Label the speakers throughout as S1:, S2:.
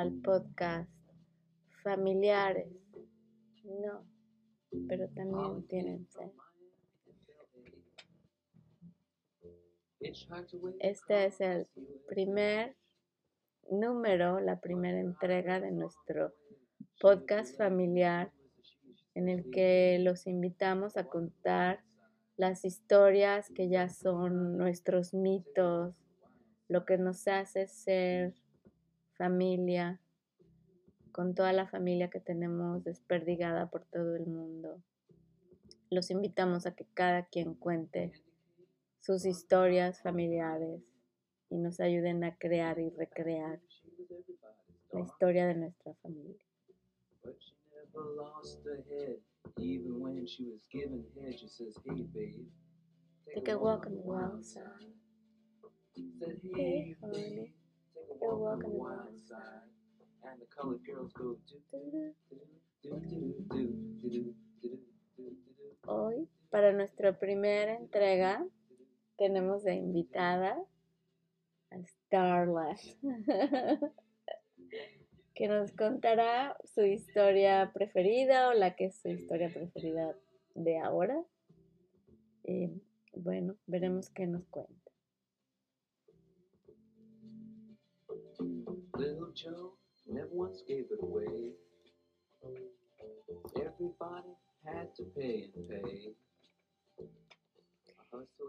S1: al podcast familiares. No, pero también tienen ser. Este es el primer número, la primera entrega de nuestro podcast familiar en el que los invitamos a contar las historias que ya son nuestros mitos, lo que nos hace ser familia, con toda la familia que tenemos desperdigada por todo el mundo. Los invitamos a que cada quien cuente sus historias familiares y nos ayuden a crear y recrear la historia de nuestra familia. Take a walk on the wild side. Hey, honey. Hoy, para nuestra primera entrega, tenemos de invitada a Starla, que nos contará su historia preferida o la que es su historia preferida de ahora. Bueno, veremos qué nos cuenta. Little Joe never once gave it away. Everybody had to pay and pay.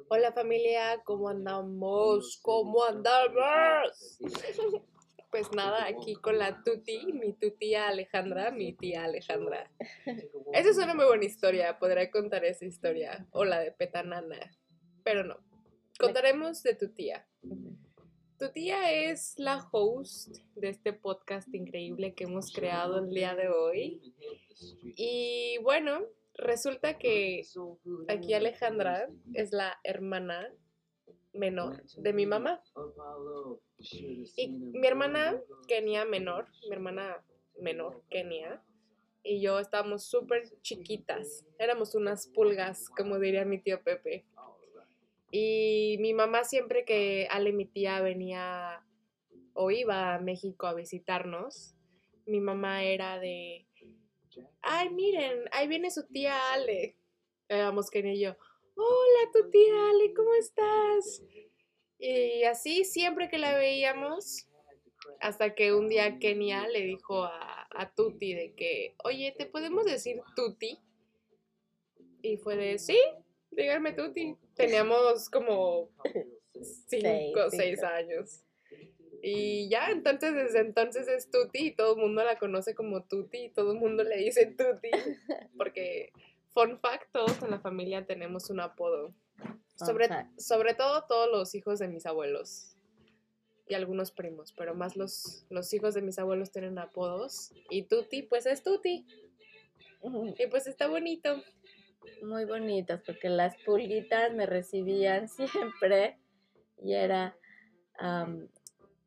S1: Hola familia, ¿cómo andamos? ¿Cómo andamos? Pues nada, aquí con la tuti, mi tutía Alejandra, mi tía Alejandra. Esa es una muy buena historia, podré contar esa historia, o la de Petanana, pero no. Contaremos de tu tía. Tu tía es la host de este podcast increíble que hemos creado el día de hoy. Y bueno, resulta que aquí Alejandra es la hermana menor de mi mamá. Y mi hermana Kenia menor, mi hermana menor Kenia, y yo estábamos súper chiquitas. Éramos unas pulgas, como diría mi tío Pepe. Y mi mamá siempre que Ale, mi tía, venía o iba a México a visitarnos, mi mamá era de, ay, miren, ahí viene su tía Ale. Éramos que y yo, hola, tu tía Ale, ¿cómo estás? Y así siempre que la veíamos, hasta que un día Kenia le dijo a, a Tuti de que, oye, ¿te podemos decir Tuti? Y fue de, sí, dígame Tuti. Teníamos como cinco o seis años. Y ya, entonces desde entonces es Tuti y todo el mundo la conoce como Tuti y todo el mundo le dice Tuti. Porque, fun fact, todos en la familia tenemos un apodo. Sobre, sobre todo todos los hijos de mis abuelos y algunos primos, pero más los, los hijos de mis abuelos tienen apodos. Y Tuti, pues es Tuti. Y pues está bonito. Muy bonitos, porque las pulguitas me recibían siempre y era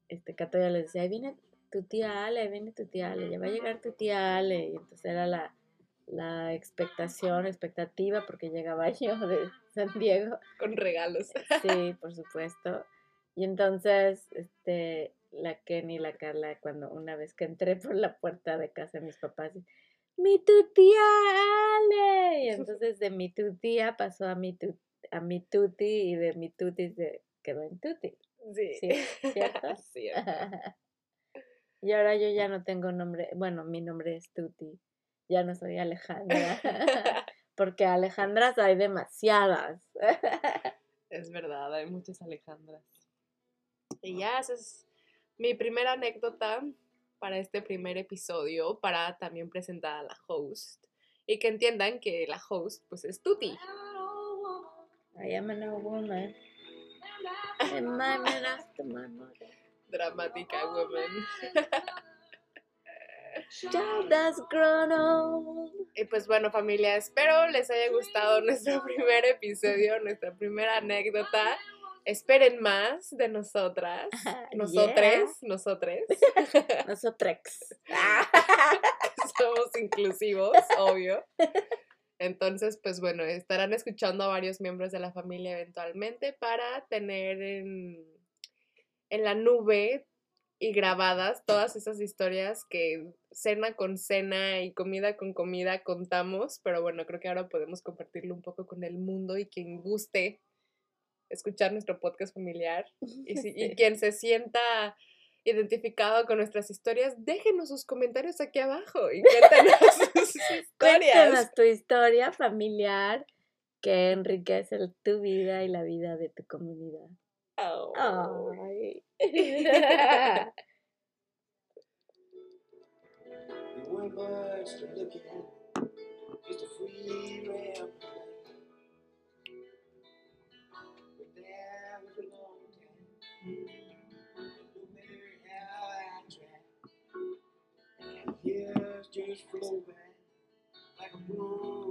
S1: este, Catoya les decía, ahí viene tu tía Ale, ahí viene tu tía Ale, ya va a llegar tu tía Ale. Y entonces era la, la expectación, expectativa, porque llegaba yo de San Diego.
S2: Con regalos.
S1: Sí, por supuesto. Y entonces, este, la Kenny y la Carla, cuando una vez que entré por la puerta de casa de mis papás, mi tu tía Ale. Y entonces de mi tu tía pasó a mi, tu, a mi tuti y de mi tuti se quedó en tuti. Sí. ¿Sí? ¿Cierto? y ahora yo ya no tengo nombre, bueno, mi nombre es Tuti, ya no soy Alejandra, porque Alejandras hay demasiadas.
S2: es verdad, hay muchas Alejandras. Y ya, esa es mi primera anécdota para este primer episodio, para también presentar a la host. Y que entiendan que la host, pues, es Tuti.
S1: I am a woman.
S2: Dramática woman. Y pues bueno familia, espero les haya gustado nuestro primer episodio, nuestra primera anécdota. Esperen más de nosotras, nosotres, nosotres.
S1: Nosotrex.
S2: Somos inclusivos, obvio. Entonces, pues bueno, estarán escuchando a varios miembros de la familia eventualmente para tener en, en la nube y grabadas todas esas historias que cena con cena y comida con comida contamos, pero bueno, creo que ahora podemos compartirlo un poco con el mundo y quien guste escuchar nuestro podcast familiar y, si, y quien se sienta identificado con nuestras historias, déjenos sus comentarios aquí abajo y cuéntanos sus historias.
S1: Cuéntanos tu historia familiar que enriquece tu vida y la vida de tu comunidad.
S2: Oh.
S1: Ay.
S3: Years just flow by like a broom